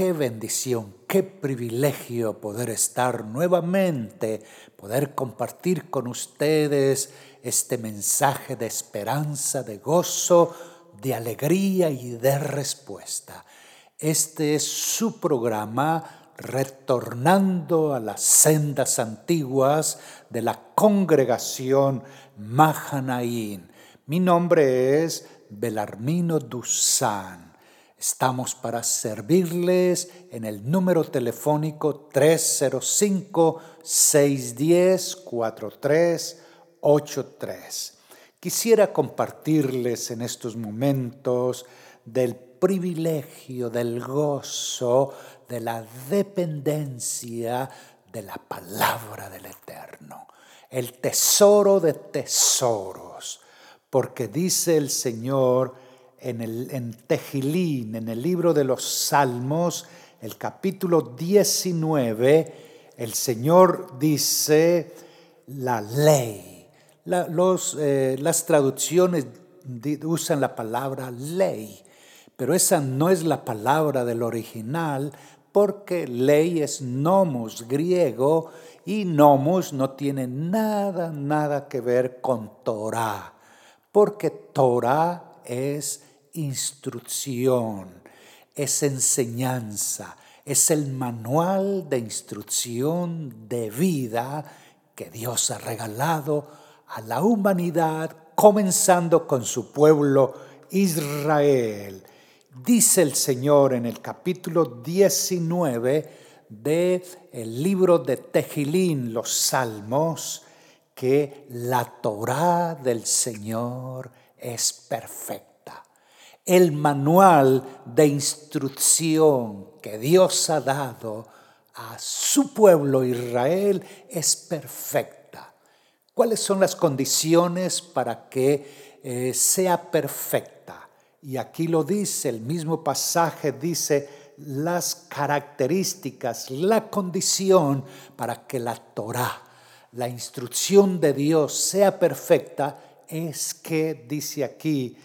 Qué bendición, qué privilegio poder estar nuevamente, poder compartir con ustedes este mensaje de esperanza, de gozo, de alegría y de respuesta. Este es su programa retornando a las sendas antiguas de la congregación Mahanaín. Mi nombre es Belarmino Dusan. Estamos para servirles en el número telefónico 305-610-4383. Quisiera compartirles en estos momentos del privilegio, del gozo, de la dependencia de la palabra del Eterno, el tesoro de tesoros, porque dice el Señor, en, el, en Tejilín, en el libro de los Salmos, el capítulo 19, el Señor dice la ley. eh, las traducciones usan la palabra ley, pero esa no es la palabra del original porque ley es nomos griego y nomos no tiene nada, nada que ver con Torah, porque Torah es instrucción, es enseñanza, es el manual de instrucción de vida que Dios ha regalado a la humanidad, comenzando con su pueblo Israel. Dice el Señor en el capítulo 19 de el libro de Tejilín, los Salmos, que la Torá del Señor es perfecta el manual de instrucción que Dios ha dado a su pueblo Israel es perfecta. ¿Cuáles son las condiciones para que eh, sea perfecta? Y aquí lo dice, el mismo pasaje dice las características, la condición para que la Torah, la instrucción de Dios sea perfecta, es que, dice aquí,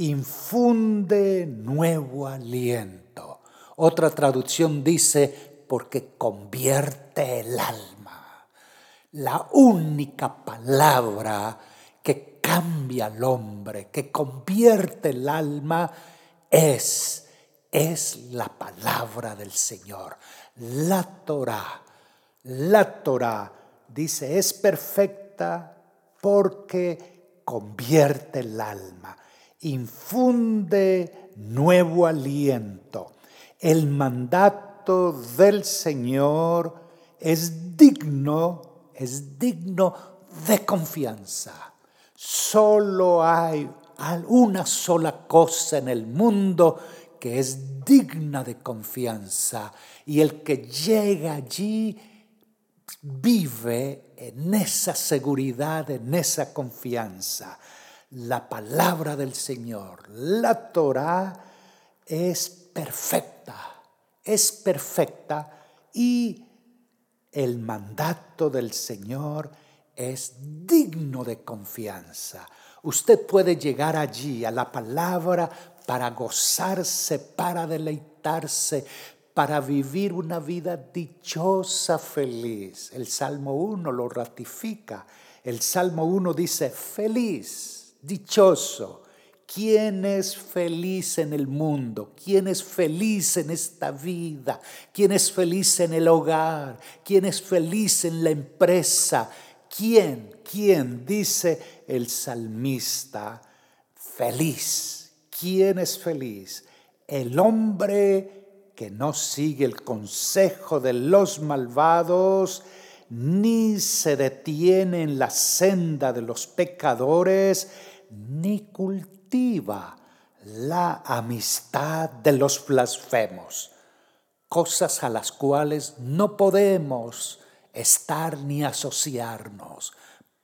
infunde nuevo aliento. Otra traducción dice, porque convierte el alma. La única palabra que cambia al hombre, que convierte el alma, es, es la palabra del Señor. La Torah, la Torah, dice, es perfecta porque convierte el alma infunde nuevo aliento. El mandato del Señor es digno, es digno de confianza. Solo hay una sola cosa en el mundo que es digna de confianza y el que llega allí vive en esa seguridad, en esa confianza la palabra del Señor, la Torah, es perfecta, es perfecta y el mandato del Señor es digno de confianza. Usted puede llegar allí a la palabra para gozarse, para deleitarse, para vivir una vida dichosa, feliz. El Salmo 1 lo ratifica. El Salmo 1 dice, feliz dichoso. ¿Quién es feliz en el mundo? ¿Quién es feliz en esta vida? ¿Quién es feliz en el hogar? ¿Quién es feliz en la empresa? ¿Quién? ¿Quién? Dice el salmista, feliz. ¿Quién es feliz? El hombre que no sigue el consejo de los malvados, ni se detiene en la senda de los pecadores, ni cultiva la amistad de los blasfemos, cosas a las cuales no podemos estar ni asociarnos,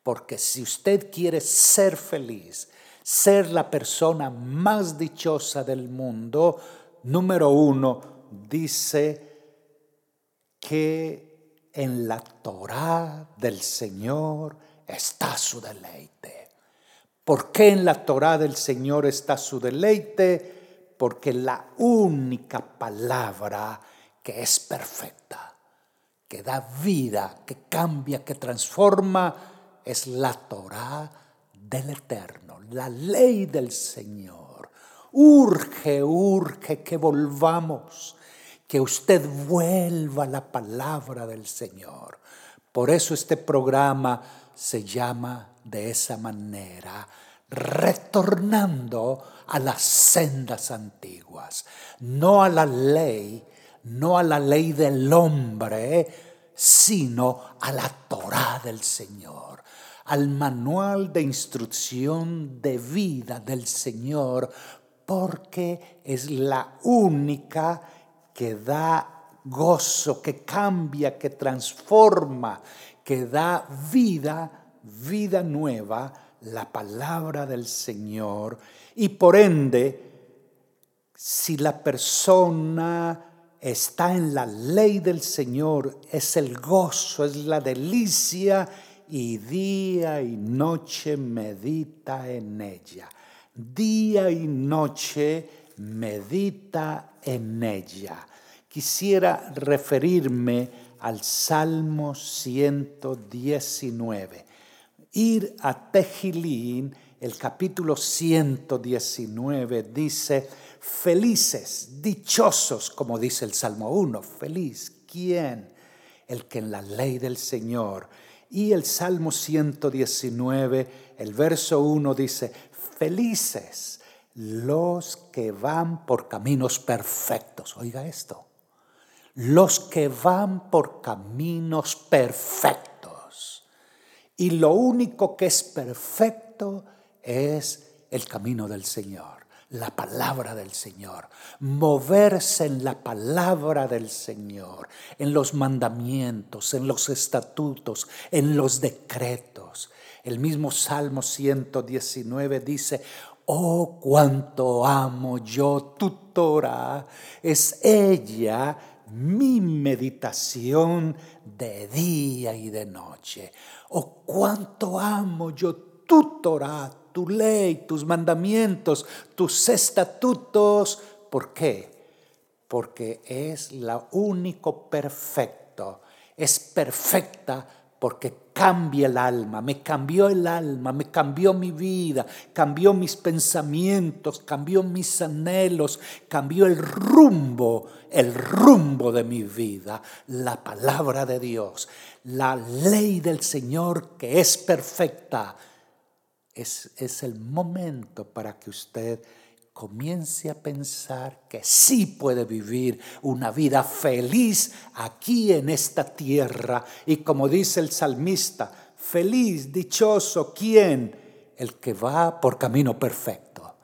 porque si usted quiere ser feliz, ser la persona más dichosa del mundo, número uno, dice que en la Torah del Señor está su deleite. ¿Por qué en la Torá del Señor está su deleite? Porque la única palabra que es perfecta, que da vida, que cambia, que transforma, es la Torah del Eterno, la ley del Señor. Urge, urge que volvamos, que usted vuelva a la palabra del Señor. Por eso este programa se llama de esa manera, retornando a las sendas antiguas, no a la ley, no a la ley del hombre, sino a la Torah del Señor, al manual de instrucción de vida del Señor, porque es la única que da gozo, que cambia, que transforma, que da vida, vida nueva, la palabra del Señor. Y por ende, si la persona está en la ley del Señor, es el gozo, es la delicia y día y noche medita en ella. Día y noche medita en ella. Quisiera referirme al Salmo 119. Ir a Tejilín, el capítulo 119, dice, felices, dichosos, como dice el Salmo 1, feliz, ¿quién? El que en la ley del Señor. Y el Salmo 119, el verso 1 dice, felices los que van por caminos perfectos. Oiga esto, los que van por caminos perfectos. Y lo único que es perfecto es el camino del Señor la palabra del Señor, moverse en la palabra del Señor, en los mandamientos, en los estatutos, en los decretos. El mismo Salmo 119 dice, oh cuánto amo yo tu Torah, es ella mi meditación de día y de noche. Oh cuánto amo yo tu Torah, tu ley, tus mandamientos, tus estatutos. ¿Por qué? Porque es la único perfecto. Es perfecta porque cambia el alma, me cambió el alma, me cambió mi vida, cambió mis pensamientos, cambió mis anhelos, cambió el rumbo, el rumbo de mi vida, la palabra de Dios, la ley del Señor que es perfecta es, el momento para que usted comience a pensar que sí puede vivir una vida feliz aquí en esta tierra. Y como dice el salmista, feliz, dichoso, ¿quién? El que va por camino perfecto.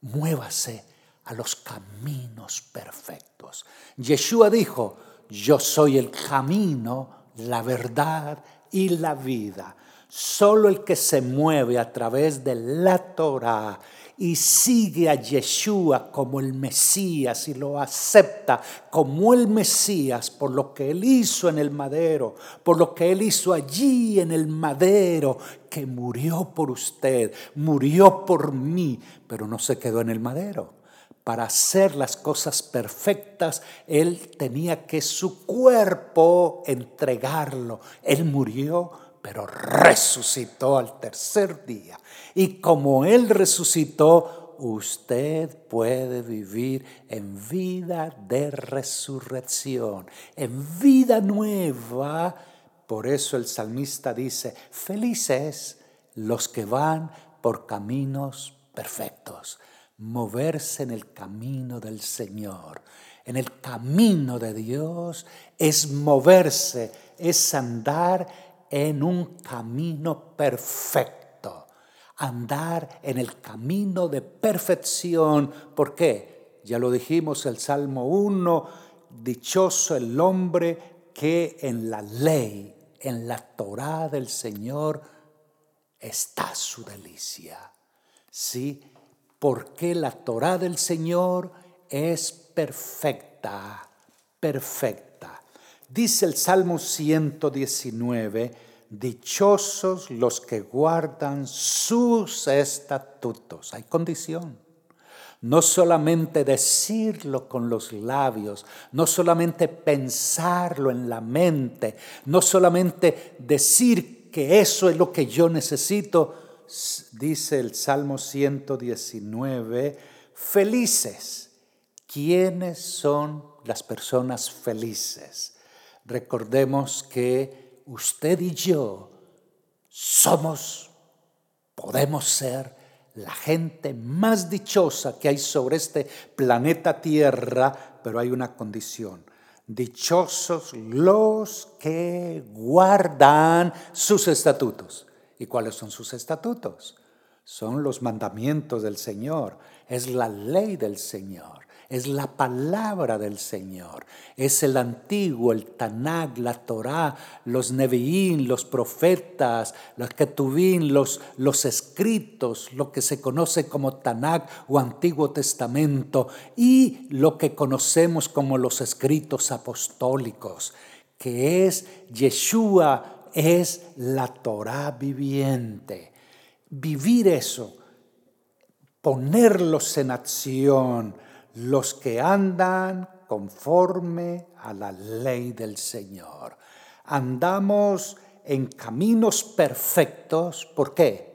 Muévase a los caminos perfectos. Yeshua dijo, yo soy el camino, la verdad y la vida. Solo el que se mueve a través de la Torah y sigue a Yeshua como el Mesías y lo acepta como el Mesías por lo que él hizo en el madero, por lo que él hizo allí en el madero, que murió por usted, murió por mí, pero no se quedó en el madero. Para hacer las cosas perfectas, Él tenía que su cuerpo entregarlo. Él murió pero resucitó al tercer día. Y como Él resucitó, usted puede vivir en vida de resurrección, en vida nueva. Por eso el salmista dice, felices los que van por caminos perfectos, moverse en el camino del Señor. En el camino de Dios es moverse, es andar en un camino perfecto, andar en el camino de perfección. ¿Por qué? Ya lo dijimos el Salmo 1, dichoso el hombre que en la ley, en la Torá del Señor está su delicia. ¿Sí? Porque la Torá del Señor es perfecta, perfecta. Dice el Salmo 119, dichosos los que guardan sus estatutos. Hay condición. no solamente decirlo con los labios, no solamente pensarlo en la mente, no solamente decir que eso es lo que yo necesito, dice el Salmo 119, felices. ¿Quiénes son las personas felices? Recordemos que usted y yo somos, podemos ser la gente más dichosa que hay sobre este planeta Tierra, pero hay una condición. Dichosos los que guardan sus estatutos. ¿Y cuáles son sus estatutos? Son los mandamientos del Señor, es la ley del Señor es la palabra del Señor, es el antiguo, el Tanakh, la Torá, los Nevi'im, los profetas, los Ketuvim, los, los escritos, lo que se conoce como Tanakh o Antiguo Testamento y lo que conocemos como los escritos apostólicos, que es Yeshua, es la Torá viviente. Vivir eso, ponerlos en acción, los que andan conforme a la ley del Señor. Andamos en caminos perfectos. ¿Por qué?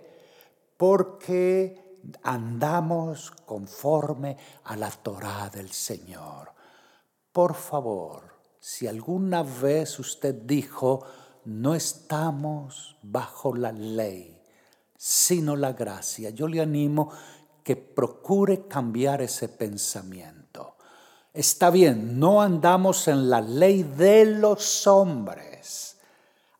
Porque andamos conforme a la Torah del Señor. Por favor, si alguna vez usted dijo, no estamos bajo la ley, sino la gracia, yo le animo que procure cambiar ese pensamiento. Está bien, no andamos en la ley de los hombres,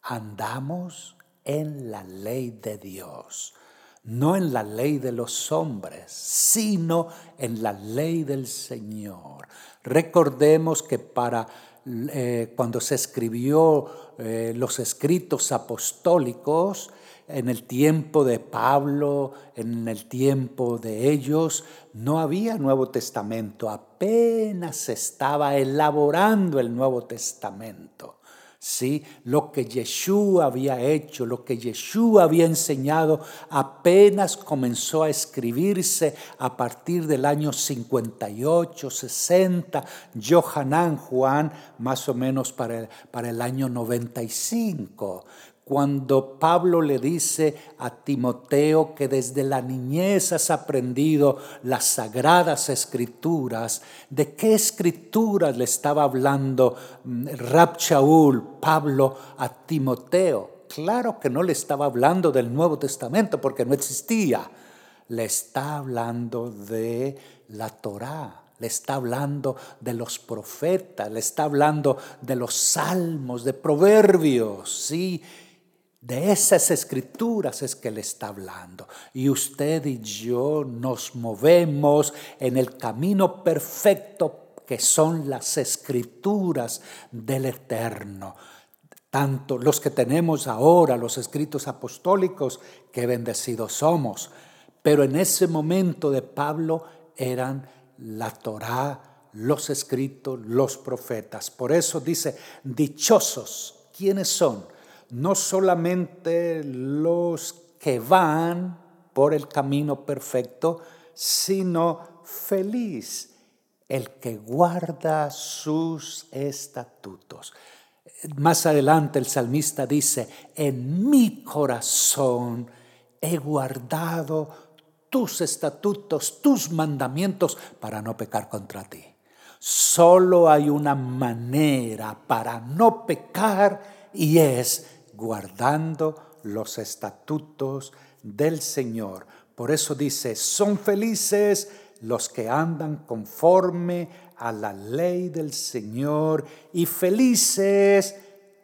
andamos en la ley de Dios, no en la ley de los hombres, sino en la ley del Señor. Recordemos que para eh, cuando se escribió eh, los escritos apostólicos, en el tiempo de Pablo, en el tiempo de ellos, no había Nuevo Testamento, apenas se estaba elaborando el Nuevo Testamento. ¿sí? Lo que Yeshua había hecho, lo que Yeshua había enseñado, apenas comenzó a escribirse a partir del año 58, 60, Johanán Juan, más o menos para el, para el año 95 cuando Pablo le dice a Timoteo que desde la niñez has aprendido las sagradas escrituras, ¿de qué escrituras le estaba hablando mm, Rab Pablo, a Timoteo? Claro que no le estaba hablando del Nuevo Testamento porque no existía. Le está hablando de la Torá, le está hablando de los profetas, le está hablando de los salmos, de proverbios, ¿sí? De esas escrituras es que le está hablando. Y usted y yo nos movemos en el camino perfecto que son las escrituras del Eterno. Tanto los que tenemos ahora, los escritos apostólicos, que bendecidos somos. Pero en ese momento de Pablo eran la Torá, los escritos, los profetas. Por eso dice, dichosos, ¿quiénes son? No solamente los que van por el camino perfecto, sino feliz el que guarda sus estatutos. Más adelante el salmista dice, en mi corazón he guardado tus estatutos, tus mandamientos para no pecar contra ti. Solo hay una manera para no pecar y es guardando los estatutos del Señor. Por eso dice, son felices los que andan conforme a la ley del Señor y felices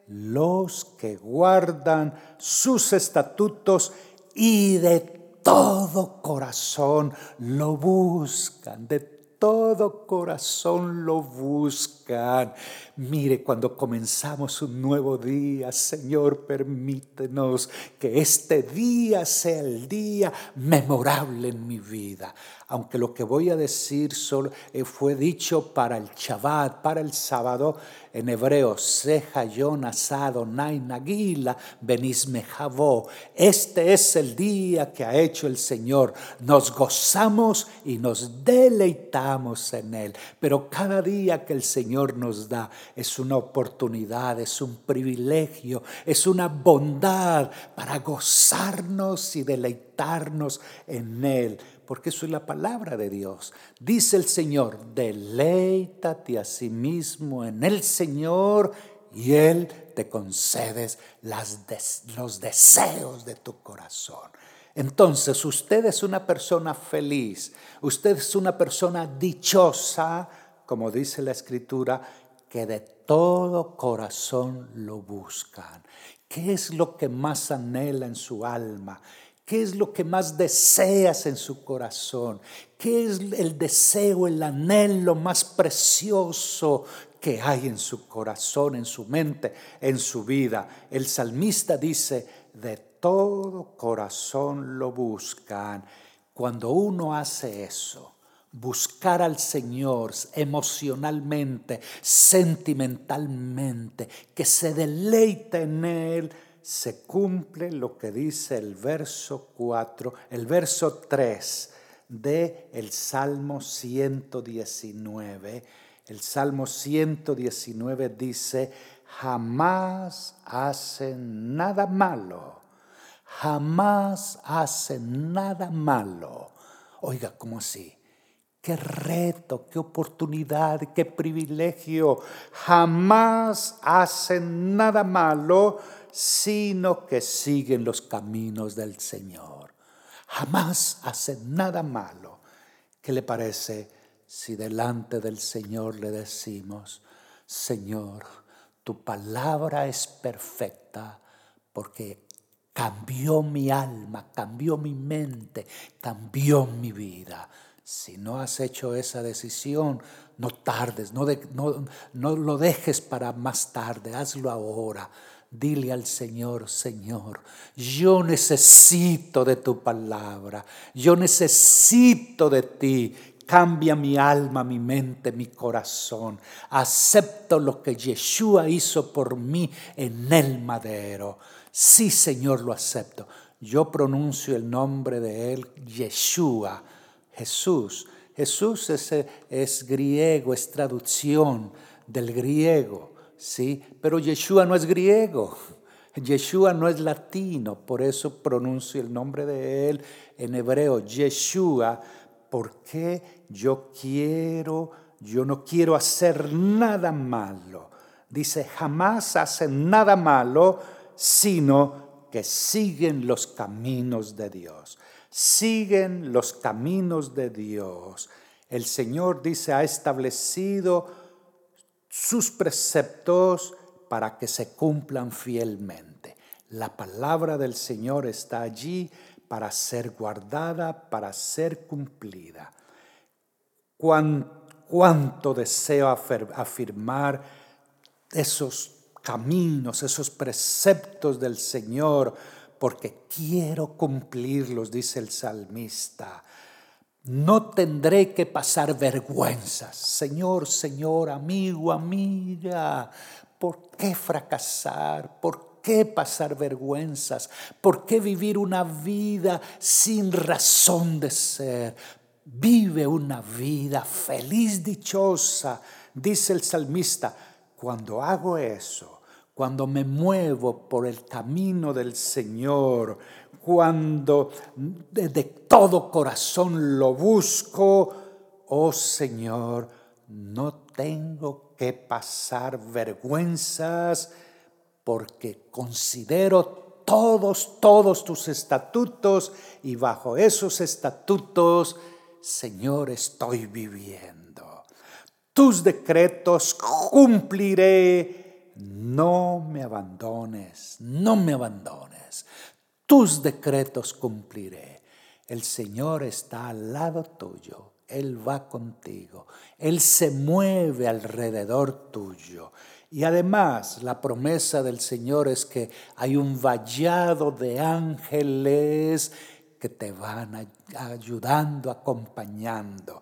los que guardan sus estatutos y de todo corazón lo buscan, de todo corazón lo buscan. Mire, cuando comenzamos un nuevo día, Señor, permítenos que este día sea el día memorable en mi vida. aunque lo que voy a decir solo eh, fue dicho para el Shabbat, para el sábado, en hebreo, Seja Yon Asado Nain Nagila Benismejavo. Este es el día que ha hecho el Señor. Nos gozamos y nos deleitamos en Él. Pero cada día que el Señor nos da es una oportunidad, es un privilegio, es una bondad para gozarnos y deleitarnos en Él porque eso es la palabra de Dios. Dice el Señor, deleítate a sí mismo en el Señor y Él te concedes los deseos de tu corazón. Entonces usted es una persona feliz, usted es una persona dichosa, como dice la escritura, que de todo corazón lo buscan. ¿Qué es lo que más anhela en su alma? ¿Qué es lo que más deseas en su corazón? ¿Qué es el deseo, el anhelo más precioso que hay en su corazón, en su mente, en su vida? El salmista dice, de todo corazón lo buscan. Cuando uno hace eso, buscar al Señor emocionalmente, sentimentalmente, que se deleita en Él, se cumple lo que dice el verso 4, el verso 3 de el Salmo 119. El Salmo 119 dice, jamás hacen nada malo, jamás hacen nada malo. Oiga, ¿cómo así? Qué reto, qué oportunidad, qué privilegio. Jamás hacen nada malo sino que siguen los caminos del Señor. Jamás hacen nada malo. ¿Qué le parece si delante del Señor le decimos, Señor, tu palabra es perfecta porque cambió mi alma, cambió mi mente, cambió mi vida? Si no has hecho esa decisión, no tardes, no, lo dejes para más tarde, hazlo ahora Dile al Señor, Señor, yo necesito de tu palabra, yo necesito de ti. Cambia mi alma, mi mente, mi corazón. Acepto lo que Yeshua hizo por mí en el madero. Sí, Señor, lo acepto. Yo pronuncio el nombre de Él, Yeshua, Jesús. Jesús es, es griego, es traducción del griego. ¿sí? Pero Yeshua no es griego, Yeshua no es latino, por eso pronuncio el nombre de él en hebreo, Yeshua, porque yo quiero, yo no quiero hacer nada malo. Dice, jamás hacen nada malo, sino que siguen los caminos de Dios. Siguen los caminos de Dios. El Señor dice, ha establecido sus preceptos para que se cumplan fielmente. La palabra del Señor está allí para ser guardada, para ser cumplida. cuánto deseo afirmar esos caminos, esos preceptos del Señor, porque quiero cumplirlos, dice el salmista. No tendré que pasar vergüenzas. Señor, Señor, amigo, amiga, ¿por qué fracasar? ¿Por qué pasar vergüenzas? ¿Por qué vivir una vida sin razón de ser? Vive una vida feliz, dichosa, dice el salmista. Cuando hago eso, cuando me muevo por el camino del Señor, cuando de, todo corazón lo busco, oh Señor, no tengo que pasar vergüenzas porque considero todos, todos tus estatutos y bajo esos estatutos, Señor, estoy viviendo. Tus decretos cumpliré. No me abandones, no me abandones tus decretos cumpliré. El Señor está al lado tuyo, Él va contigo, Él se mueve alrededor tuyo. Y además la promesa del Señor es que hay un vallado de ángeles que te van ayudando, acompañando.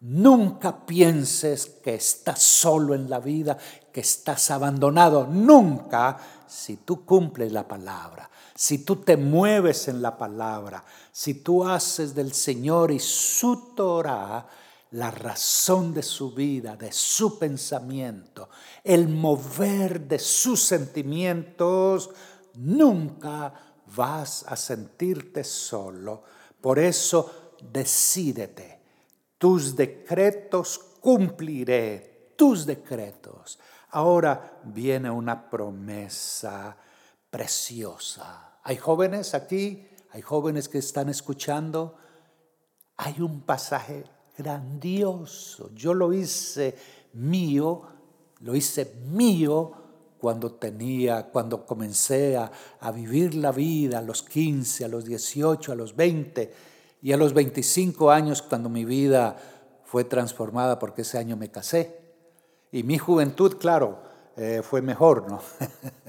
Nunca pienses que estás solo en la vida, que estás abandonado. Nunca, si tú cumples la palabra, si tú te mueves en la palabra, si tú haces del Señor y su Torah la razón de su vida, de su pensamiento, el mover de sus sentimientos, nunca vas a sentirte solo. Por eso decídete, tus decretos cumpliré, tus decretos. Ahora viene una promesa preciosa. Hay jóvenes aquí, hay jóvenes que están escuchando. Hay un pasaje grandioso. Yo lo hice mío, lo hice mío cuando tenía, cuando comencé a, vivir la vida a los 15, a los 18, a los 20 y a los 25 años cuando mi vida fue transformada porque ese año me casé. Y mi juventud, claro, eh, fue mejor, ¿no?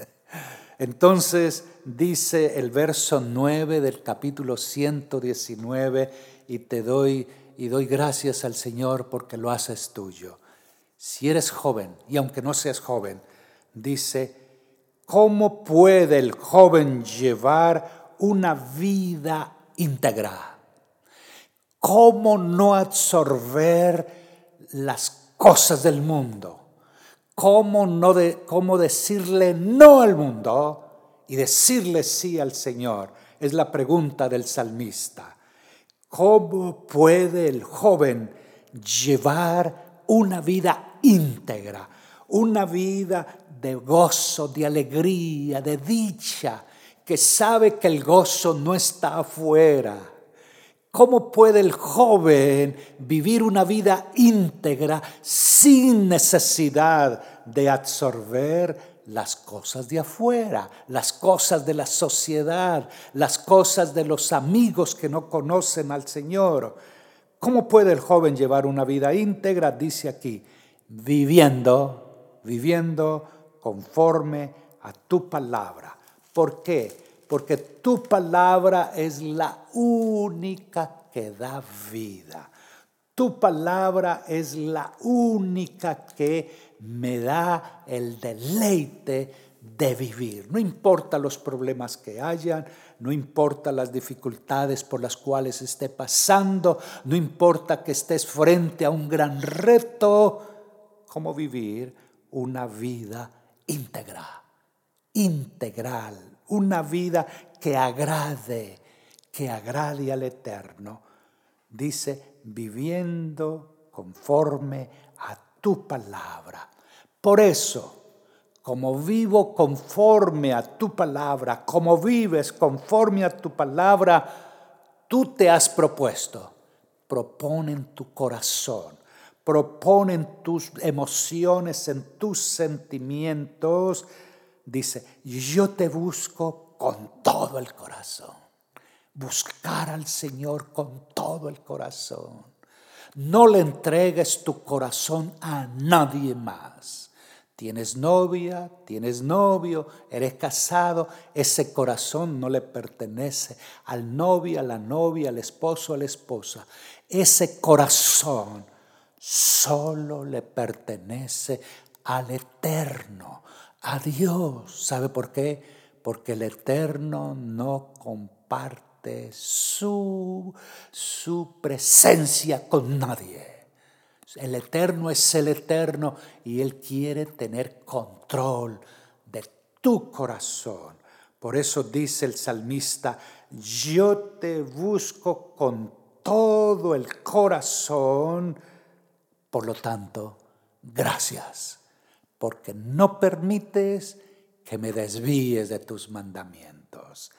Entonces dice el verso 9 del capítulo 119 y te doy y doy gracias al Señor porque lo haces tuyo. Si eres joven, y aunque no seas joven, dice, ¿cómo puede el joven llevar una vida íntegra? ¿Cómo no absorber las cosas del mundo? ¿Cómo, no de, cómo decirle no al mundo y decirle sí al Señor? Es la pregunta del salmista. ¿Cómo puede el joven llevar una vida íntegra, una vida de gozo, de alegría, de dicha, que sabe que el gozo no está afuera? ¿Cómo puede el joven vivir una vida íntegra sin necesidad de absorber las cosas de afuera, las cosas de la sociedad, las cosas de los amigos que no conocen al Señor. ¿Cómo puede el joven llevar una vida íntegra? Dice aquí, viviendo, viviendo conforme a tu palabra. ¿Por qué? Porque tu palabra es la única que da vida. Tu palabra es la única que me da el deleite de vivir. No importa los problemas que hayan, no importa las dificultades por las cuales esté pasando, no importa que estés frente a un gran reto, como vivir una vida íntegra, integral, una vida que agrade, que agrade al Eterno. Dice, viviendo conforme a tu palabra. Por eso, como vivo conforme a tu palabra, como vives conforme a tu palabra, tú te has propuesto. Propone en tu corazón, propone en tus emociones, en tus sentimientos. Dice, yo te busco con todo el corazón. Buscar al Señor con todo el corazón. No le entregues tu corazón a nadie más. Tienes novia, tienes novio, eres casado, ese corazón no le pertenece al novio, a la novia, al esposo, a la esposa. Ese corazón solo le pertenece al eterno, a Dios. ¿Sabe por qué? Porque el eterno no comparte su, su presencia con nadie. El eterno es el eterno y Él quiere tener control de tu corazón. Por eso dice el salmista, yo te busco con todo el corazón. Por lo tanto, gracias, porque no permites que me desvíes de tus mandamientos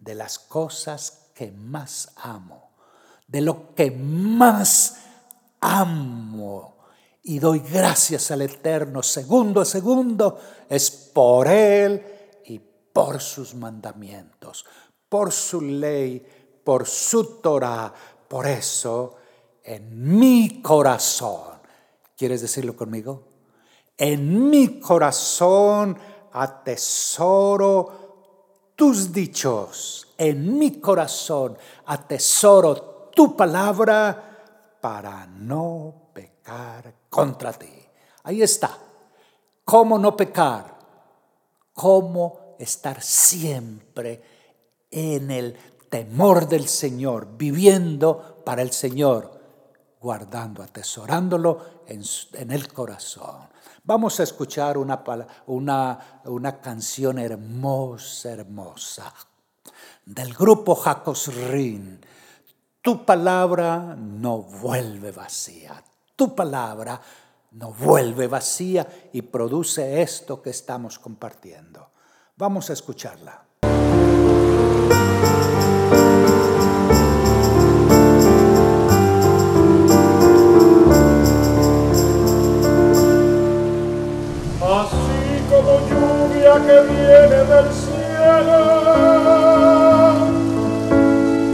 de las cosas que más amo, de lo que más amo. Y doy gracias al Eterno segundo a segundo, es por Él y por sus mandamientos, por su ley, por su Torah. Por eso, en mi corazón, ¿quieres decirlo conmigo? En mi corazón atesoro tus dichos, en mi corazón atesoro tu palabra para no pecar contra ti. Ahí está. ¿Cómo no pecar? ¿Cómo estar siempre en el temor del Señor, viviendo para el Señor, guardando, atesorándolo en, el corazón? Vamos a escuchar una, una, una canción hermosa, hermosa, del grupo Jacos Rin. Tu palabra no vuelve vacía. Tu palabra no vuelve vacía y produce esto que estamos compartiendo. Vamos a escucharla. Lluvia que viene del cielo,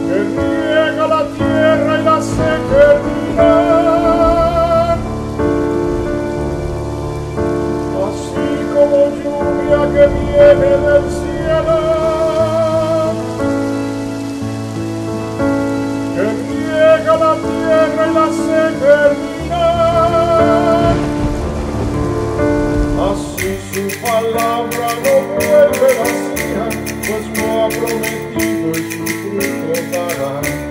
que riega la tierra y la seca que viene del cielo, que riega la tierra y la seca Así su palabra no vuelve vacía, pues lo ha prometido y su fruto dará.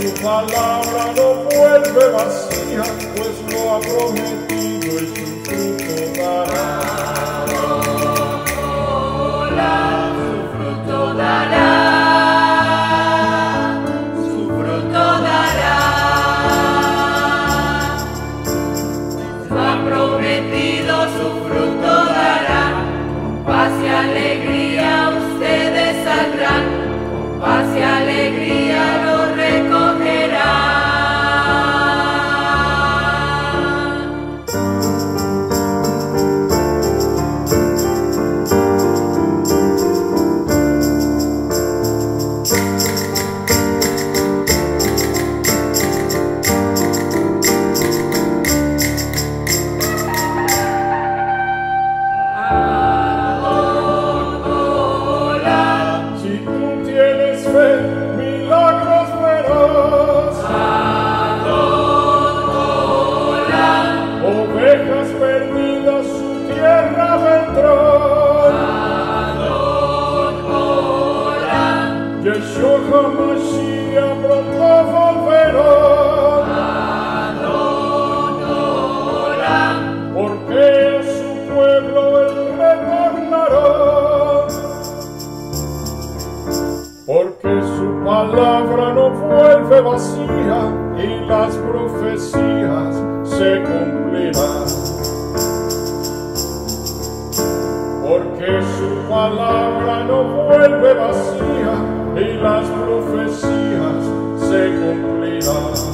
Su palabra no vuelve vacía, pues lo ha prometido y su fruto. palabra no vuelve vacía y las profecías se cumplirán. Porque su palabra no vuelve vacía y las profecías se cumplirán.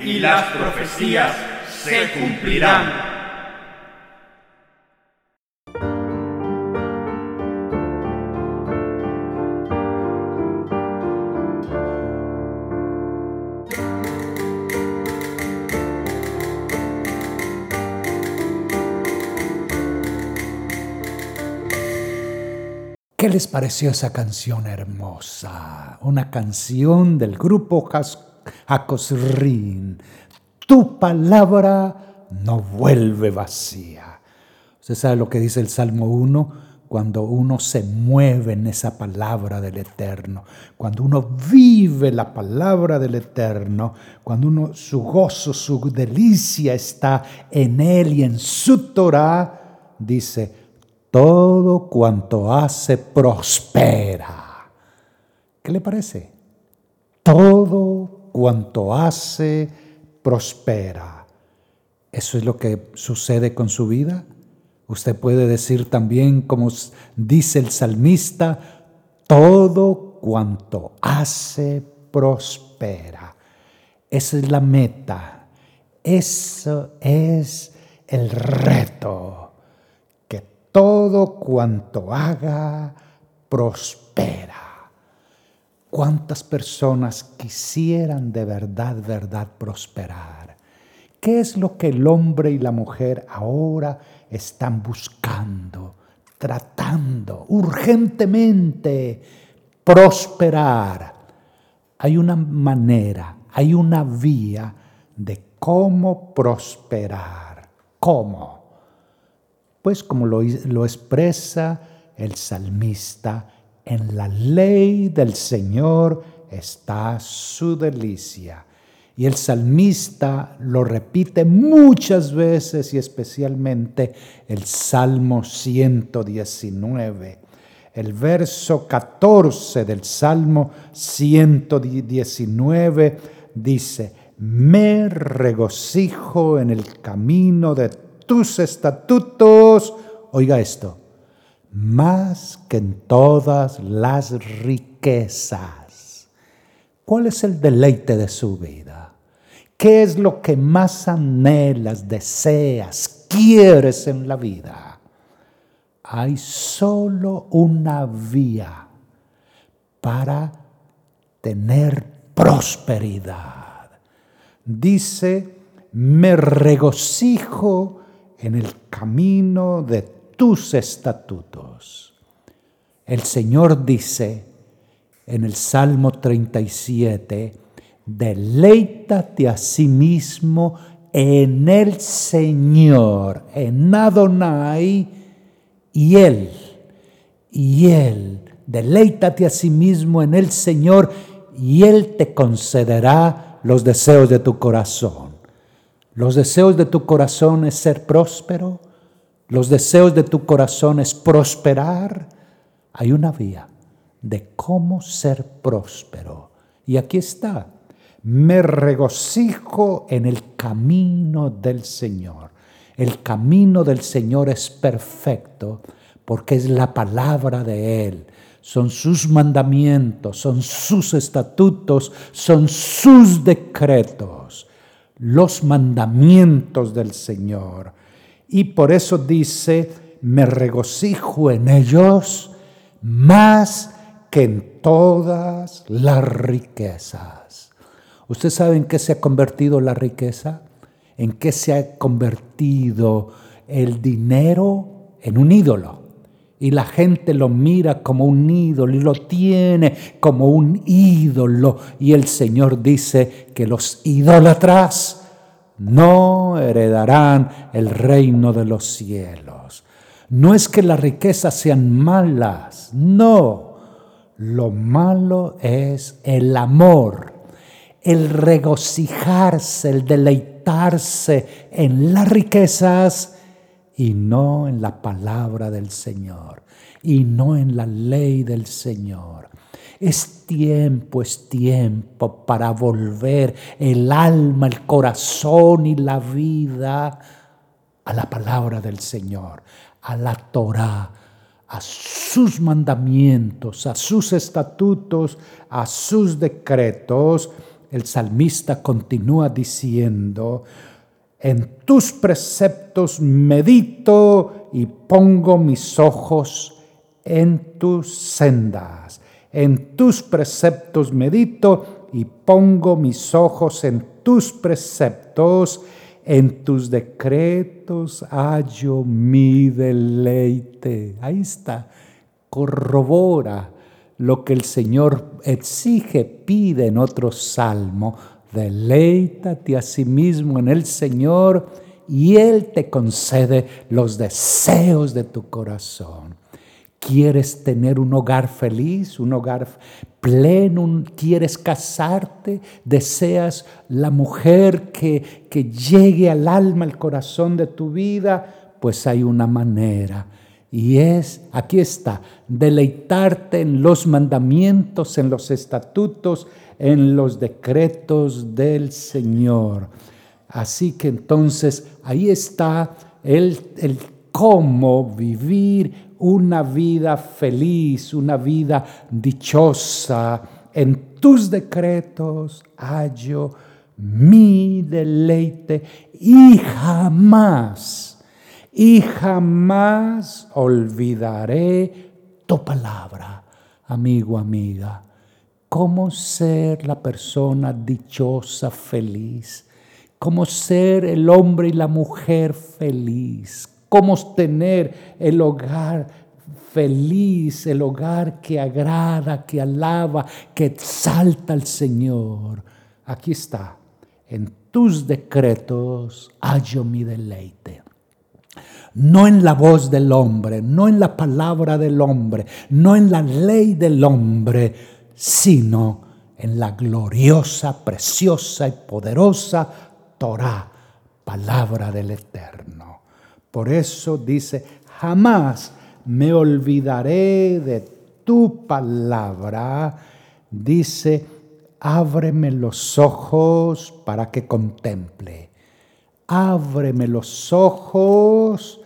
Y las profecías se cumplirán. ¿Qué les pareció esa canción hermosa? Una canción del grupo Hakosrin. Tu palabra no vuelve vacía. Usted sabe lo que dice el Salmo 1 cuando uno se mueve en esa palabra del Eterno, cuando uno vive la palabra del Eterno, cuando uno su gozo, su delicia está en él y en su Torah, dice, todo cuanto hace prospera. ¿Qué le parece? Todo cuanto hace prospera. ¿Eso es lo que sucede con su vida? Usted puede decir también, como dice el salmista, todo cuanto hace prospera. Esa es la meta. Eso es el reto todo cuanto haga prospera. ¿Cuántas personas quisieran de verdad, verdad prosperar? ¿Qué es lo que el hombre y la mujer ahora están buscando, tratando urgentemente? Prosperar. Hay una manera, hay una vía de cómo prosperar. ¿Cómo? pues como lo, expresa el salmista, en la ley del Señor está su delicia. Y el salmista lo repite muchas veces y especialmente el Salmo 119. El verso 14 del Salmo 119 dice, me regocijo en el camino de tus estatutos, oiga esto, más que en todas las riquezas. ¿Cuál es el deleite de su vida? ¿Qué es lo que más anhelas, deseas, quieres en la vida? Hay solo una vía para tener prosperidad. Dice, me regocijo en el camino de tus estatutos. El Señor dice en el Salmo 37, deleítate a sí mismo en el Señor, en Adonai, y Él, y Él, deleítate a sí mismo en el Señor, y Él te concederá los deseos de tu corazón. Los deseos de tu corazón es ser próspero. Los deseos de tu corazón es prosperar. Hay una vía de cómo ser próspero. Y aquí está. Me regocijo en el camino del Señor. El camino del Señor es perfecto porque es la palabra de Él. Son sus mandamientos, son sus estatutos, son sus decretos los mandamientos del Señor. Y por eso dice, me regocijo en ellos más que en todas las riquezas. ¿Usted sabe en qué se ha convertido la riqueza? ¿En qué se ha convertido el dinero en un ídolo? Y la gente lo mira como un ídolo y lo tiene como un ídolo. Y el Señor dice que los idólatras no heredarán el reino de los cielos. No es que las riquezas sean malas, no. Lo malo es el amor, el regocijarse, el deleitarse en las riquezas y no en la palabra del Señor y no en la ley del Señor. Es tiempo, es tiempo para volver el alma, el corazón y la vida a la palabra del Señor, a la Torah, a sus mandamientos, a sus estatutos, a sus decretos, el salmista continúa diciendo, en tus preceptos medito y pongo mis ojos en tus sendas. En tus preceptos medito y pongo mis ojos en tus preceptos. En tus decretos hallo mi deleite. Ahí está. Corrobora lo que el Señor exige, pide en otro salmo. Deleítate a sí mismo en el Señor y Él te concede los deseos de tu corazón. ¿Quieres tener un hogar feliz, un hogar pleno? ¿Quieres casarte? ¿Deseas la mujer que, que llegue al alma, al corazón de tu vida? Pues hay una manera. Y es, aquí está, deleitarte en los mandamientos, en los estatutos, en los decretos del Señor. Así que entonces ahí está el, el cómo vivir una vida feliz, una vida dichosa. En tus decretos hallo mi deleite y jamás, y jamás olvidaré tu palabra, amigo, amiga. ¿Cómo ser la persona dichosa, feliz? ¿Cómo ser el hombre y la mujer feliz? Cómo tener el hogar feliz, el hogar que agrada, que alaba, que exalta al Señor. Aquí está, en tus decretos hallo mi deleite. No en la voz del hombre, no en la palabra del hombre, no en la ley del hombre, sino en la gloriosa, preciosa y poderosa Torah, palabra del Eterno. Por eso dice, jamás me olvidaré de tu palabra. Dice, ábreme los ojos para que contemple. Ábreme los ojos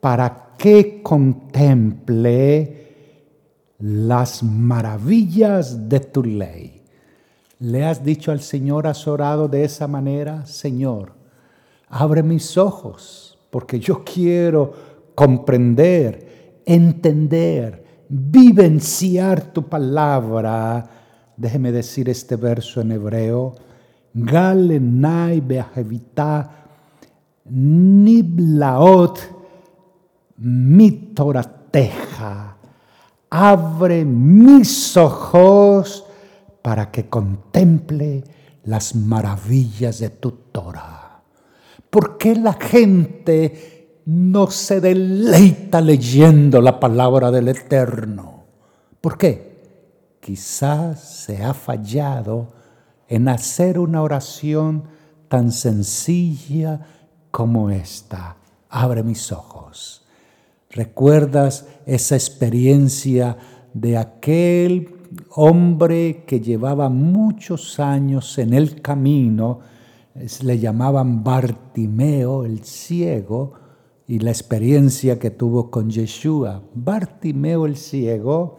para que contemple las maravillas de tu ley. ¿Le has dicho al Señor, has orado de esa manera? Señor, abre mis ojos porque yo quiero comprender, entender, vivenciar tu palabra. Déjeme decir este verso en hebreo. Galenai beahevita niblaot mitorateja. Abre mis ojos para que contemple las maravillas de tu Torah. ¿Por qué la gente no se deleita leyendo la palabra del Eterno? ¿Por qué? Quizás se ha fallado en hacer una oración tan sencilla como esta. Abre mis ojos. ¿Recuerdas esa experiencia de aquel hombre que llevaba muchos años en el camino? Le llamaban Bartimeo, el ciego, y la experiencia que tuvo con Yeshua. Bartimeo el ciego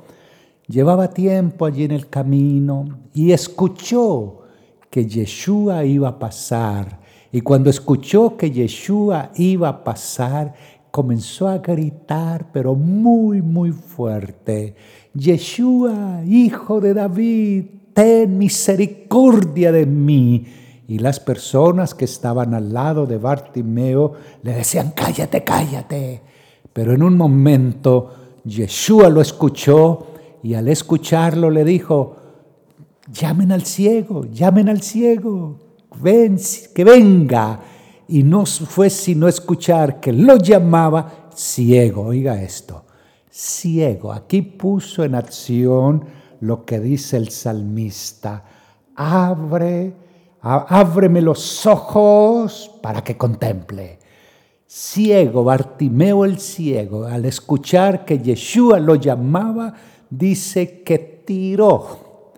llevaba tiempo allí en el camino y escuchó que Yeshua iba a pasar. Y cuando escuchó que Yeshua iba a pasar, comenzó a gritar, pero muy, muy fuerte. Yeshua, hijo de David, ten misericordia de mí. Y las personas que estaban al lado de Bartimeo le decían, cállate, cállate. Pero en un momento Yeshua lo escuchó y al escucharlo le dijo, llamen al ciego, llamen al ciego, ven, que venga. Y no fue sino escuchar que lo llamaba ciego. Oiga esto, ciego. Aquí puso en acción lo que dice el salmista, abre ábreme los ojos para que contemple. Ciego, Bartimeo el ciego, al escuchar que Yeshua lo llamaba, dice que tiró,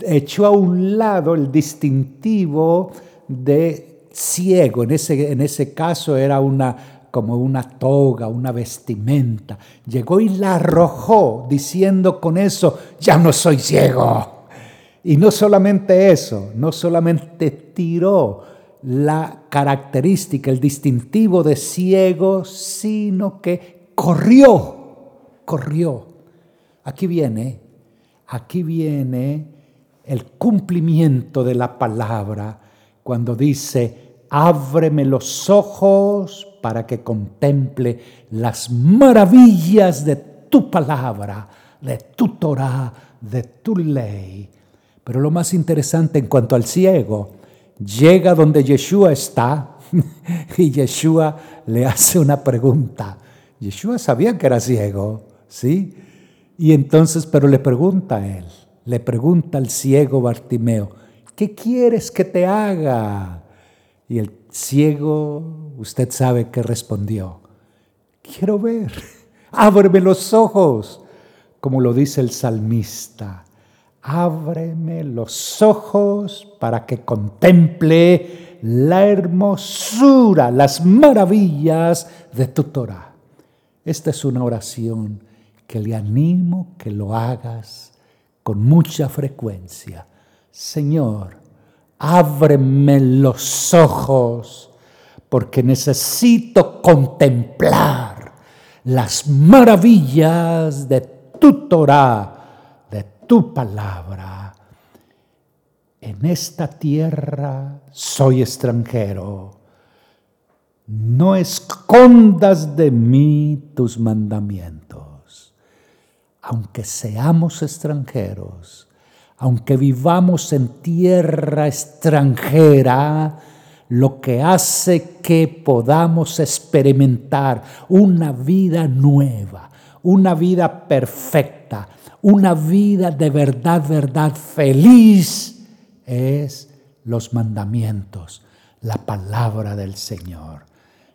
echó a un lado el distintivo de ciego. En ese, en ese caso era una como una toga, una vestimenta. Llegó y la arrojó diciendo con eso, ya no soy ciego. Y no solamente eso, no solamente tiró la característica, el distintivo de ciego, sino que corrió, corrió. Aquí viene, aquí viene el cumplimiento de la palabra cuando dice, ábreme los ojos para que contemple las maravillas de tu palabra, de tu Torah, de tu ley. Pero lo más interesante en cuanto al ciego, llega donde Yeshua está y Yeshua le hace una pregunta. Yeshua sabía que era ciego, ¿sí? Y entonces, pero le pregunta a él, le pregunta al ciego Bartimeo, ¿qué quieres que te haga? Y el ciego, usted sabe que respondió, quiero ver, ábreme los ojos, como lo dice el salmista, ábreme los ojos para que contemple la hermosura, las maravillas de tu Torah. Esta es una oración que le animo que lo hagas con mucha frecuencia. Señor, ábreme los ojos porque necesito contemplar las maravillas de tu Torah, tu palabra. En esta tierra soy extranjero. No escondas de mí tus mandamientos. Aunque seamos extranjeros, aunque vivamos en tierra extranjera, lo que hace que podamos experimentar una vida nueva, una vida perfecta, una vida de verdad, verdad feliz, es los mandamientos, la palabra del Señor.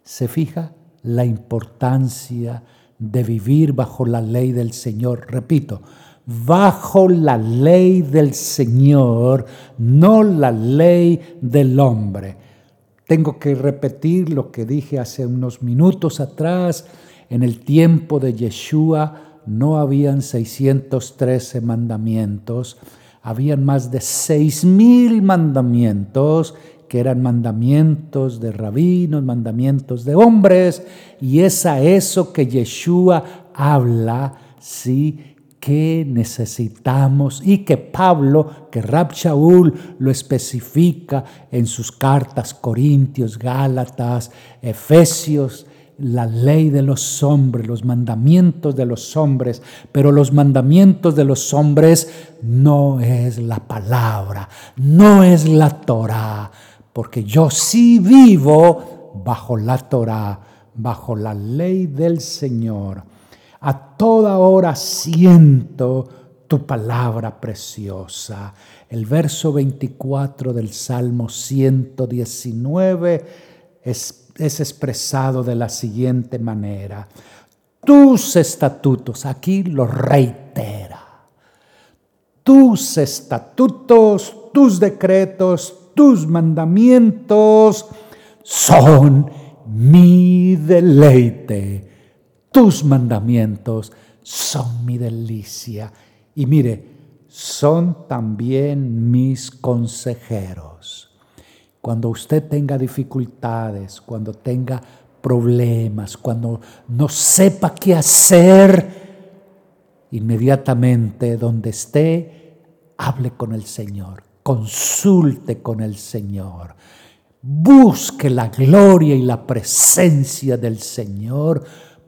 ¿Se fija la importancia de vivir bajo la ley del Señor? Repito, bajo la ley del Señor, no la ley del hombre. Tengo que repetir lo que dije hace unos minutos atrás. En el tiempo de Yeshua no habían 613 mandamientos, habían más de seis mil mandamientos que eran mandamientos de rabinos, mandamientos de hombres, y es a eso que Yeshua habla, sí, que necesitamos y que Pablo, que Rab Shaul lo especifica en sus cartas, Corintios, Gálatas, Efesios, la ley de los hombres, los mandamientos de los hombres, pero los mandamientos de los hombres no es la palabra, no es la Torah, porque yo sí vivo bajo la Torah, bajo la ley del Señor a toda hora siento tu palabra preciosa. El verso 24 del Salmo 119 es, es expresado de la siguiente manera. Tus estatutos, aquí lo reitera. Tus estatutos, tus decretos, tus mandamientos son mi deleite tus mandamientos son mi delicia. Y mire, son también mis consejeros. Cuando usted tenga dificultades, cuando tenga problemas, cuando no sepa qué hacer, inmediatamente donde esté, hable con el Señor, consulte con el Señor, busque la gloria y la presencia del Señor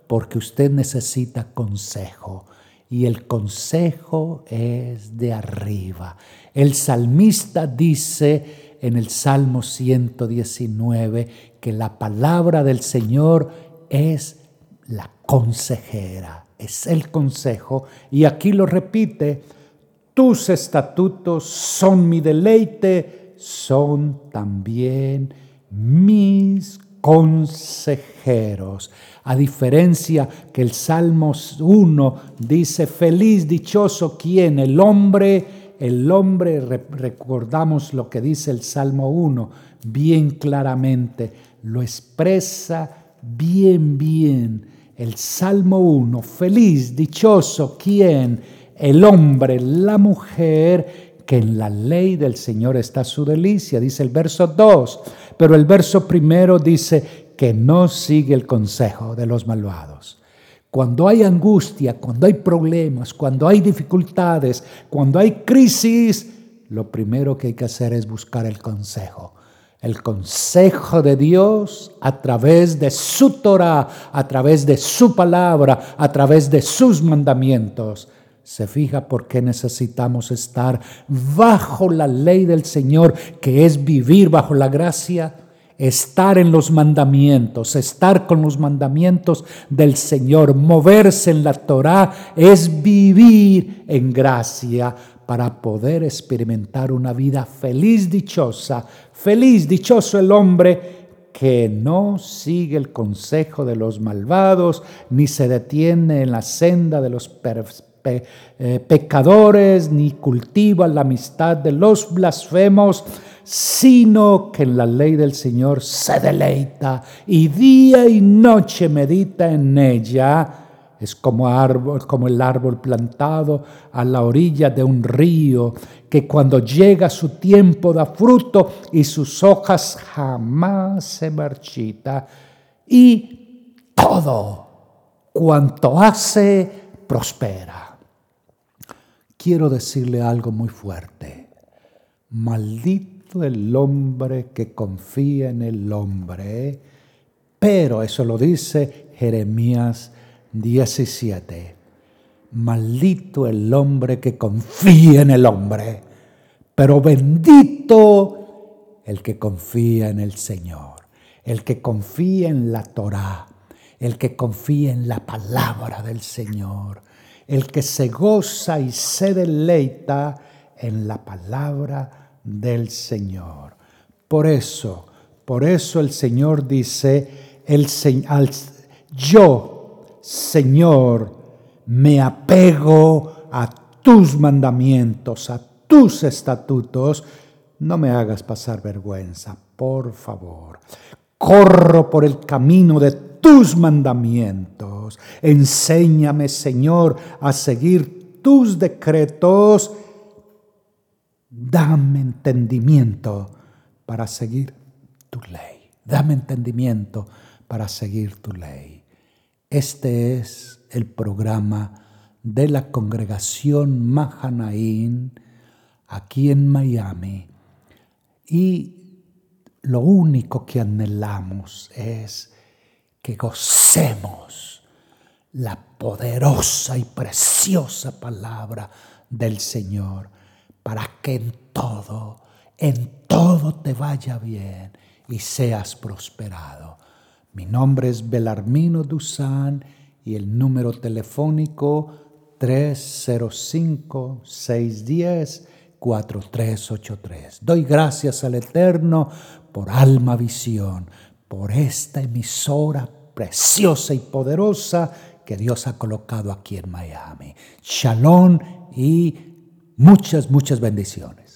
porque usted necesita consejo y el consejo es de arriba. El salmista dice en el Salmo 119 que la palabra del Señor es la consejera, es el consejo y aquí lo repite, tus estatutos son mi deleite, son también mis consejeros. A diferencia que el Salmo 1 dice, feliz, dichoso quien, el hombre, el hombre, recordamos lo que dice el Salmo 1 bien claramente, lo expresa bien, bien el Salmo 1, feliz, dichoso, ¿quién? El hombre, la mujer, que en la ley del Señor está su delicia, dice el verso 2, pero el verso primero dice que no sigue el consejo de los malvados. Cuando hay angustia, cuando hay problemas, cuando hay dificultades, cuando hay crisis, lo primero que hay que hacer es buscar el consejo. El consejo de Dios a través de su Torah, a través de su palabra, a través de sus mandamientos. Se fija por qué necesitamos estar bajo la ley del Señor, que es vivir bajo la gracia estar en los mandamientos, estar con los mandamientos del Señor, moverse en la Torah, es vivir en gracia para poder experimentar una vida feliz, dichosa, feliz, dichoso el hombre que no sigue el consejo de los malvados, ni se detiene en la senda de los eh, pecadores, ni cultiva la amistad de los blasfemos, sino que en la ley del Señor se deleita y día y noche medita en ella. Es como, árbol, como el árbol plantado a la orilla de un río, que cuando llega su tiempo da fruto y sus hojas jamás se marchita. Y todo cuanto hace prospera. Quiero decirle algo muy fuerte. Maldito el hombre que confía en el hombre. Pero eso lo dice Jeremías 17. Maldito el hombre que confía en el hombre, pero bendito el que confía en el Señor, el que confía en la Torá, el que confía en la palabra del Señor, el que se goza y se deleita en la palabra del Señor. Por eso, por eso el Señor dice, el, al, yo, Señor, me apego a tus mandamientos, a tus estatutos, no me hagas pasar vergüenza, por favor. Corro por el camino de tus mandamientos. Enséñame, Señor, a seguir tus decretos dame entendimiento para seguir tu ley. Dame entendimiento para seguir tu ley. Este es el programa de la congregación Mahanaín aquí en Miami. Y lo único que anhelamos es que gocemos la poderosa y preciosa palabra del Señor para que en todo, en todo te vaya bien y seas prosperado. Mi nombre es Belarmino Dusan y el número telefónico 305-610-4383. Doy gracias al Eterno por Alma Visión, por esta emisora preciosa y poderosa que Dios ha colocado aquí en Miami. Shalom y Muchas, muchas bendiciones.